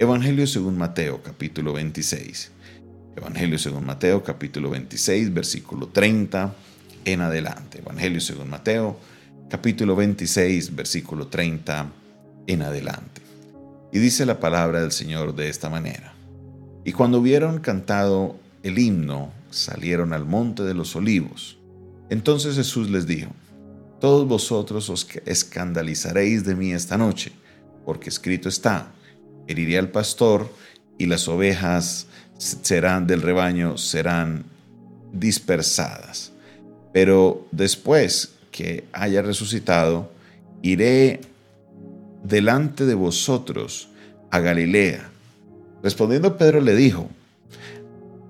Evangelio según Mateo capítulo 26. Evangelio según Mateo capítulo 26 versículo 30 en adelante. Evangelio según Mateo capítulo 26 versículo 30 en adelante. Y dice la palabra del Señor de esta manera. Y cuando hubieron cantado el himno, salieron al monte de los olivos. Entonces Jesús les dijo, Todos vosotros os escandalizaréis de mí esta noche, porque escrito está, heriré al pastor y las ovejas serán del rebaño serán dispersadas. Pero después que haya resucitado, iré delante de vosotros a Galilea. Respondiendo Pedro le dijo,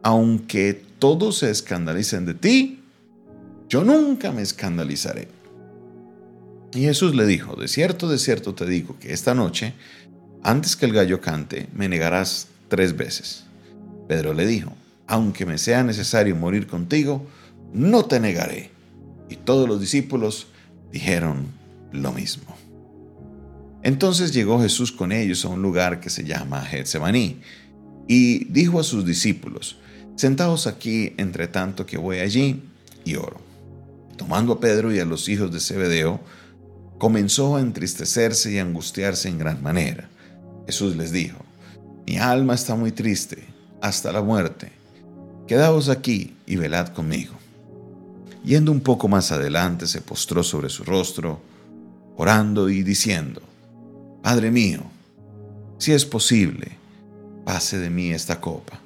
aunque todos se escandalicen de ti, yo nunca me escandalizaré. Y Jesús le dijo, de cierto, de cierto te digo que esta noche, antes que el gallo cante, me negarás tres veces. Pedro le dijo, aunque me sea necesario morir contigo, no te negaré. Y todos los discípulos dijeron lo mismo. Entonces llegó Jesús con ellos a un lugar que se llama Getsemaní y dijo a sus discípulos, Sentaos aquí entre tanto que voy allí y oro. Tomando a Pedro y a los hijos de Zebedeo, comenzó a entristecerse y angustiarse en gran manera. Jesús les dijo, Mi alma está muy triste, hasta la muerte. Quedaos aquí y velad conmigo. Yendo un poco más adelante, se postró sobre su rostro, orando y diciendo, Padre mío, si es posible, pase de mí esta copa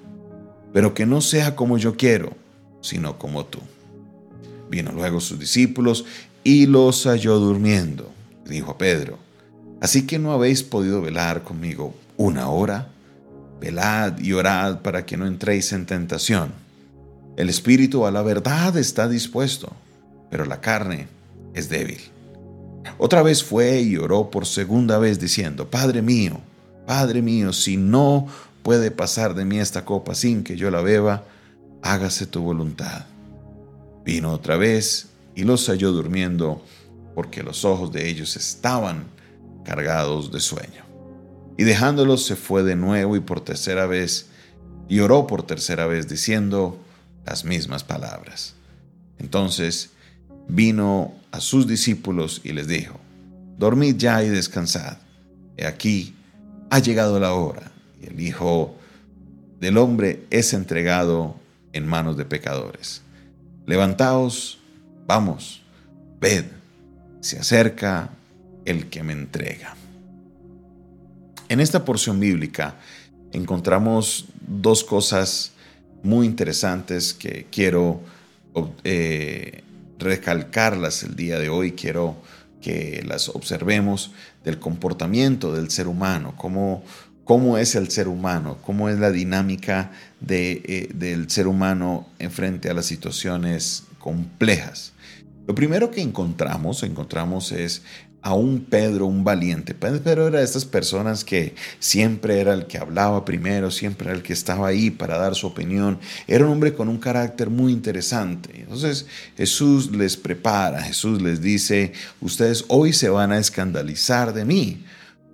pero que no sea como yo quiero, sino como tú. Vino luego sus discípulos y los halló durmiendo. Dijo a Pedro, ¿así que no habéis podido velar conmigo una hora? Velad y orad para que no entréis en tentación. El espíritu a la verdad está dispuesto, pero la carne es débil. Otra vez fue y oró por segunda vez diciendo, Padre mío, Padre mío, si no puede pasar de mí esta copa sin que yo la beba, hágase tu voluntad. Vino otra vez y los halló durmiendo, porque los ojos de ellos estaban cargados de sueño. Y dejándolos se fue de nuevo y por tercera vez, y oró por tercera vez diciendo las mismas palabras. Entonces vino a sus discípulos y les dijo, Dormid ya y descansad. He aquí, ha llegado la hora el Hijo del Hombre es entregado en manos de pecadores. Levantaos, vamos, ved, se acerca el que me entrega. En esta porción bíblica encontramos dos cosas muy interesantes que quiero eh, recalcarlas el día de hoy, quiero que las observemos del comportamiento del ser humano, cómo, cómo es el ser humano, cómo es la dinámica eh, del ser humano en frente a las situaciones complejas. Lo primero que encontramos, encontramos es a un Pedro, un valiente. Pedro era de estas personas que siempre era el que hablaba primero, siempre era el que estaba ahí para dar su opinión. Era un hombre con un carácter muy interesante. Entonces Jesús les prepara, Jesús les dice, ustedes hoy se van a escandalizar de mí.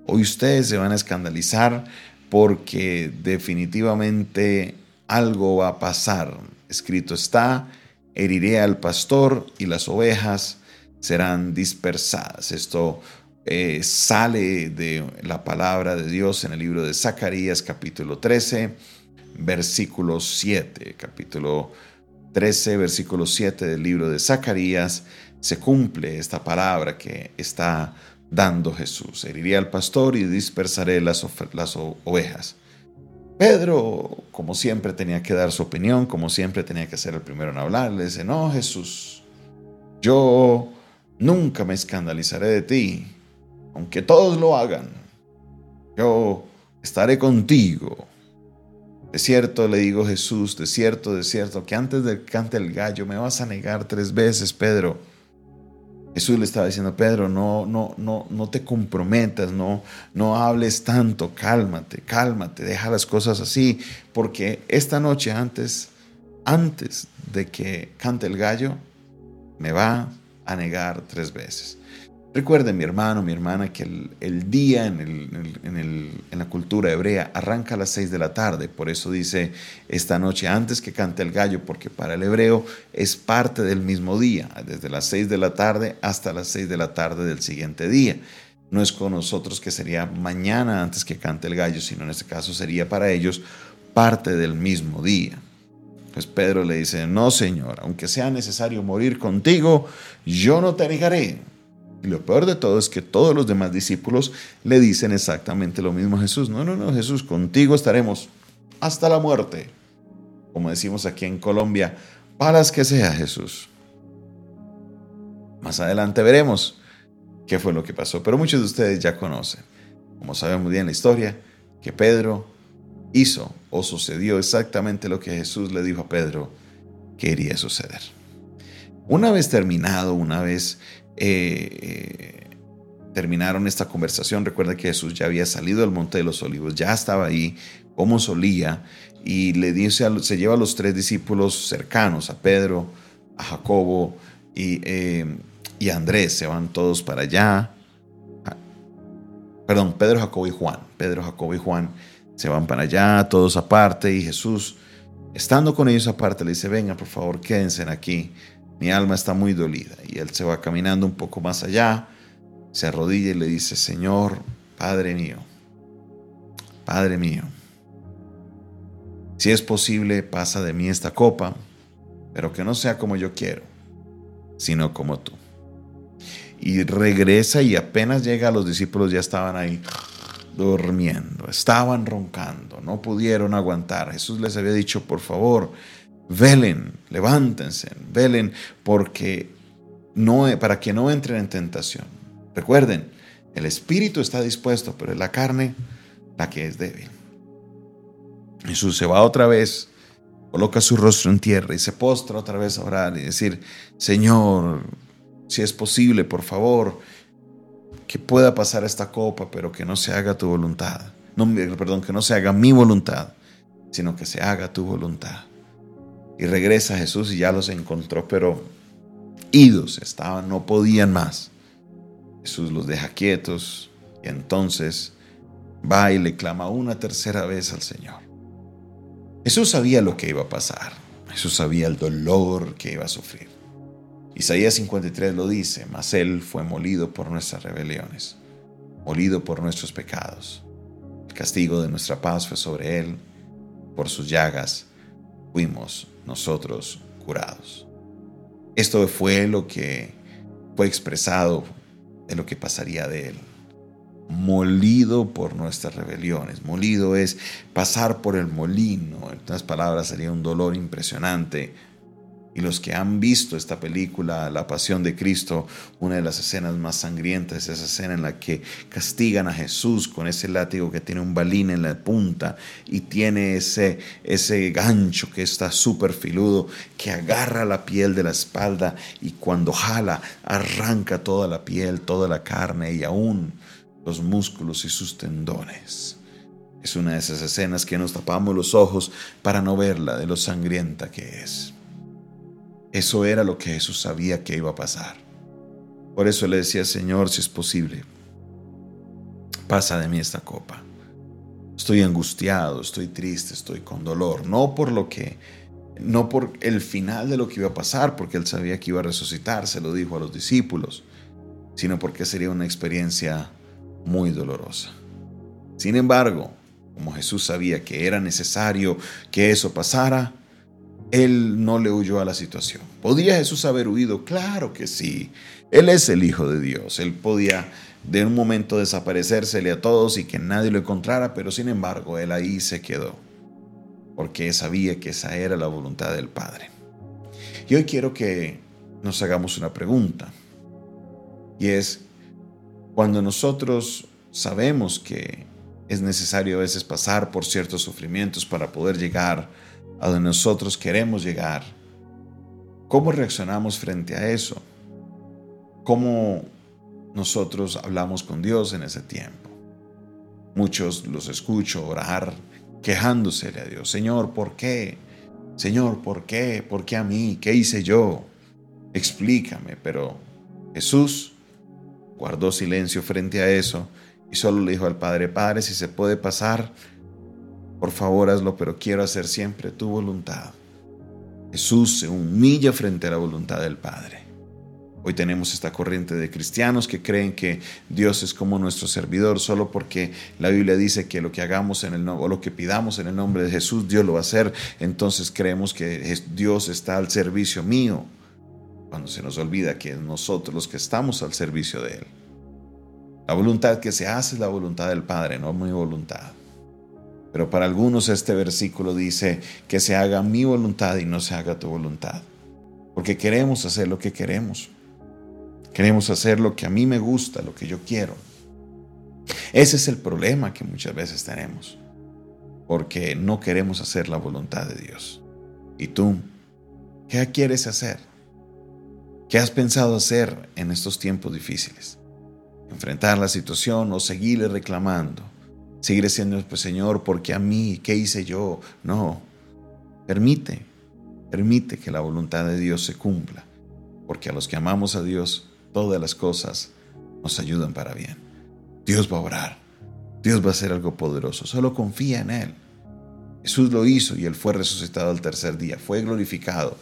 Hoy ustedes se van a escandalizar porque definitivamente algo va a pasar. Escrito está, heriré al pastor y las ovejas serán dispersadas. Esto eh, sale de la palabra de Dios en el libro de Zacarías capítulo 13, versículo 7. Capítulo 13, versículo 7 del libro de Zacarías se cumple esta palabra que está dando Jesús. Heriría al pastor y dispersaré las ovejas. Pedro, como siempre, tenía que dar su opinión, como siempre tenía que ser el primero en hablar. Le dice, no, Jesús, yo nunca me escandalizaré de ti, aunque todos lo hagan. Yo estaré contigo. De cierto le digo Jesús, de cierto, de cierto, que antes de que cante el gallo me vas a negar tres veces, Pedro. Jesús le estaba diciendo, Pedro, no, no, no, no te comprometas, no, no hables tanto, cálmate, cálmate, deja las cosas así, porque esta noche antes, antes de que cante el gallo, me va a negar tres veces. Recuerden, mi hermano, mi hermana, que el, día en, la cultura hebrea arranca a las seis de la tarde. Por eso dice esta noche antes que cante el gallo, porque para el hebreo es parte del mismo día, desde las seis de la tarde hasta las seis de la tarde del siguiente día. No es con nosotros que sería mañana antes que cante el gallo, sino en este caso sería para ellos parte del mismo día. Pues Pedro le dice, no Señor, aunque sea necesario morir contigo, yo no te negaré. Y lo peor de todo es que todos los demás discípulos le dicen exactamente lo mismo a Jesús. No, no, no, Jesús, contigo estaremos hasta la muerte. Como decimos aquí en Colombia, palas que sea Jesús. Más adelante veremos qué fue lo que pasó, pero muchos de ustedes ya conocen, como sabemos bien la historia, que Pedro hizo o sucedió exactamente lo que Jesús le dijo a Pedro que iría suceder. Una vez terminado, una vez eh, terminaron esta conversación, recuerda que Jesús ya había salido del Monte de los Olivos, ya estaba ahí como solía, y le dice, se lleva a los tres discípulos cercanos, a Pedro, a Jacobo y, eh, y a Andrés, se van todos para allá. Ah, perdón, Pedro, Jacobo y Juan. Pedro, Jacobo y Juan se van para allá, todos aparte, y Jesús, estando con ellos aparte, le dice, venga, por favor, quédense aquí, mi alma está muy dolida. Y él se va caminando un poco más allá, se arrodilla y le dice, Señor, Padre mío, Padre mío, si es posible, pasa de mí esta copa, pero que no sea como yo quiero, sino como tú. Y regresa y apenas llega, los discípulos ya estaban ahí durmiendo, estaban roncando, no pudieron aguantar. Jesús les había dicho, por favor, velen, levántense, velen, porque no, para que no entren en tentación. Recuerden, el espíritu está dispuesto, pero es la carne la que es débil. Jesús se va otra vez, coloca su rostro en tierra y se postra otra vez a orar y decir, Señor, si es posible, por favor, que pueda pasar esta copa, pero que no se haga tu voluntad. No, perdón, que no se haga mi voluntad, sino que se haga tu voluntad. Y regresa Jesús y ya los encontró, pero idos estaban, no podían más. Jesús los deja quietos y entonces va y le clama una tercera vez al Señor. Jesús sabía lo que iba a pasar. Jesús sabía el dolor que iba a sufrir. Isaías 53 lo dice, mas Él fue molido por nuestras rebeliones, molido por nuestros pecados. El castigo de nuestra paz fue sobre Él, por sus llagas fuimos nosotros curados. Esto fue lo que fue expresado de lo que pasaría de Él. Molido por nuestras rebeliones. Molido es pasar por el molino. En otras palabras, sería un dolor impresionante y los que han visto esta película, La Pasión de Cristo, una de las escenas más sangrientas es esa escena en la que castigan a Jesús con ese látigo que tiene un balín en la punta y tiene ese, ese gancho que está súper filudo, que agarra la piel de la espalda y cuando jala arranca toda la piel, toda la carne y aún los músculos y sus tendones. Es una de esas escenas que nos tapamos los ojos para no verla de lo sangrienta que es. Eso era lo que Jesús sabía que iba a pasar. Por eso le decía, Señor, si es posible, pasa de mí esta copa. Estoy angustiado, estoy triste, estoy con dolor, no por lo que no por el final de lo que iba a pasar, porque él sabía que iba a resucitar, se lo dijo a los discípulos, sino porque sería una experiencia muy dolorosa. Sin embargo, como Jesús sabía que era necesario que eso pasara, él no le huyó a la situación. ¿Podía Jesús haber huido? Claro que sí. Él es el Hijo de Dios. Él podía de un momento desaparecérsele a todos y que nadie lo encontrara, pero sin embargo él ahí se quedó, porque sabía que esa era la voluntad del Padre. Y hoy quiero que nos hagamos una pregunta, y es, cuando nosotros sabemos que es necesario a veces pasar por ciertos sufrimientos para poder llegar a donde nosotros queremos llegar. ¿Cómo reaccionamos frente a eso? ¿Cómo nosotros hablamos con Dios en ese tiempo? Muchos los escucho orar quejándosele a Dios. Señor, ¿por qué? Señor, ¿por qué? ¿Por qué a mí? ¿Qué hice yo? Explícame. Pero Jesús guardó silencio frente a eso y solo le dijo al Padre, Padre, si se puede pasar, por favor hazlo, pero quiero hacer siempre tu voluntad. Jesús se humilla frente a la voluntad del Padre. Hoy tenemos esta corriente de cristianos que creen que Dios es como nuestro servidor solo porque la Biblia dice que lo que hagamos en el o lo que pidamos en el nombre de Jesús Dios lo va a hacer. Entonces creemos que Dios está al servicio mío. Cuando se nos olvida que nosotros los que estamos al servicio de él. La voluntad que se hace es la voluntad del Padre, no mi voluntad. Pero para algunos este versículo dice que se haga mi voluntad y no se haga tu voluntad. Porque queremos hacer lo que queremos. Queremos hacer lo que a mí me gusta, lo que yo quiero. Ese es el problema que muchas veces tenemos. Porque no queremos hacer la voluntad de Dios. ¿Y tú? ¿Qué quieres hacer? ¿Qué has pensado hacer en estos tiempos difíciles? ¿Enfrentar la situación o seguirle reclamando? Seguir diciendo, pues Señor, porque a mí? ¿Qué hice yo? No. Permite, permite que la voluntad de Dios se cumpla. Porque a los que amamos a Dios, todas las cosas nos ayudan para bien. Dios va a orar. Dios va a hacer algo poderoso. Solo confía en Él. Jesús lo hizo y Él fue resucitado al tercer día. Fue glorificado.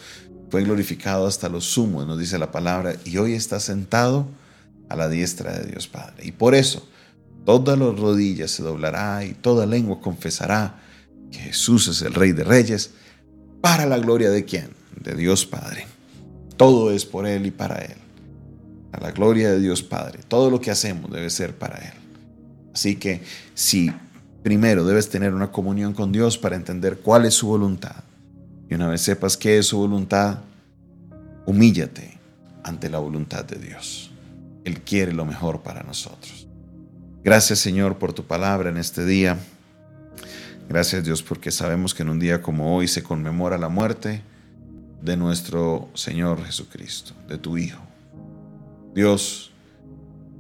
Fue glorificado hasta los sumos, nos dice la palabra. Y hoy está sentado a la diestra de Dios Padre. Y por eso, todas las rodillas se doblará y toda lengua confesará que Jesús es el Rey de Reyes. ¿Para la gloria de quién? De Dios Padre. Todo es por Él y para Él a la gloria de Dios Padre. Todo lo que hacemos debe ser para Él. Así que si primero debes tener una comunión con Dios para entender cuál es su voluntad, y una vez sepas qué es su voluntad, humíllate ante la voluntad de Dios. Él quiere lo mejor para nosotros. Gracias Señor por tu palabra en este día. Gracias Dios porque sabemos que en un día como hoy se conmemora la muerte de nuestro Señor Jesucristo, de tu Hijo. Dios,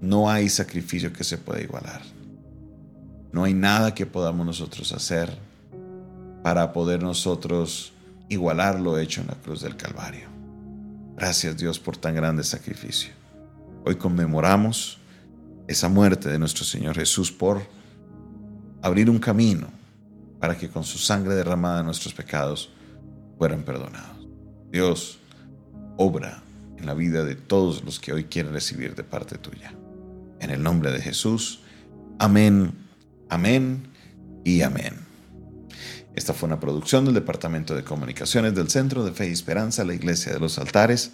no hay sacrificio que se pueda igualar. No hay nada que podamos nosotros hacer para poder nosotros igualar lo hecho en la cruz del Calvario. Gracias Dios por tan grande sacrificio. Hoy conmemoramos esa muerte de nuestro Señor Jesús por abrir un camino para que con su sangre derramada nuestros pecados fueran perdonados. Dios, obra en la vida de todos los que hoy quieren recibir de parte tuya. En el nombre de Jesús, amén, amén y amén. Esta fue una producción del Departamento de Comunicaciones del Centro de Fe y Esperanza, la Iglesia de los Altares.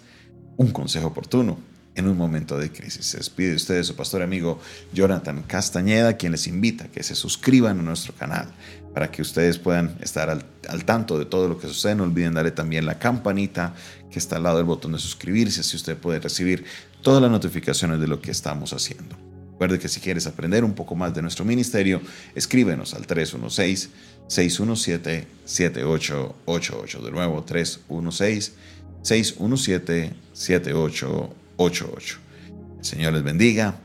Un consejo oportuno en un momento de crisis. Se despide de ustedes su pastor amigo Jonathan Castañeda, quien les invita a que se suscriban a nuestro canal para que ustedes puedan estar al, al, tanto de todo lo que sucede. No olviden darle también la campanita que está al lado del botón de suscribirse, así usted puede recibir todas las notificaciones de lo que estamos haciendo. Recuerde que si quieres aprender un poco más de nuestro ministerio, escríbenos al 316-617-7888. De nuevo, 316-617-7888. El Señor les bendiga,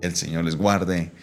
el Señor les guarde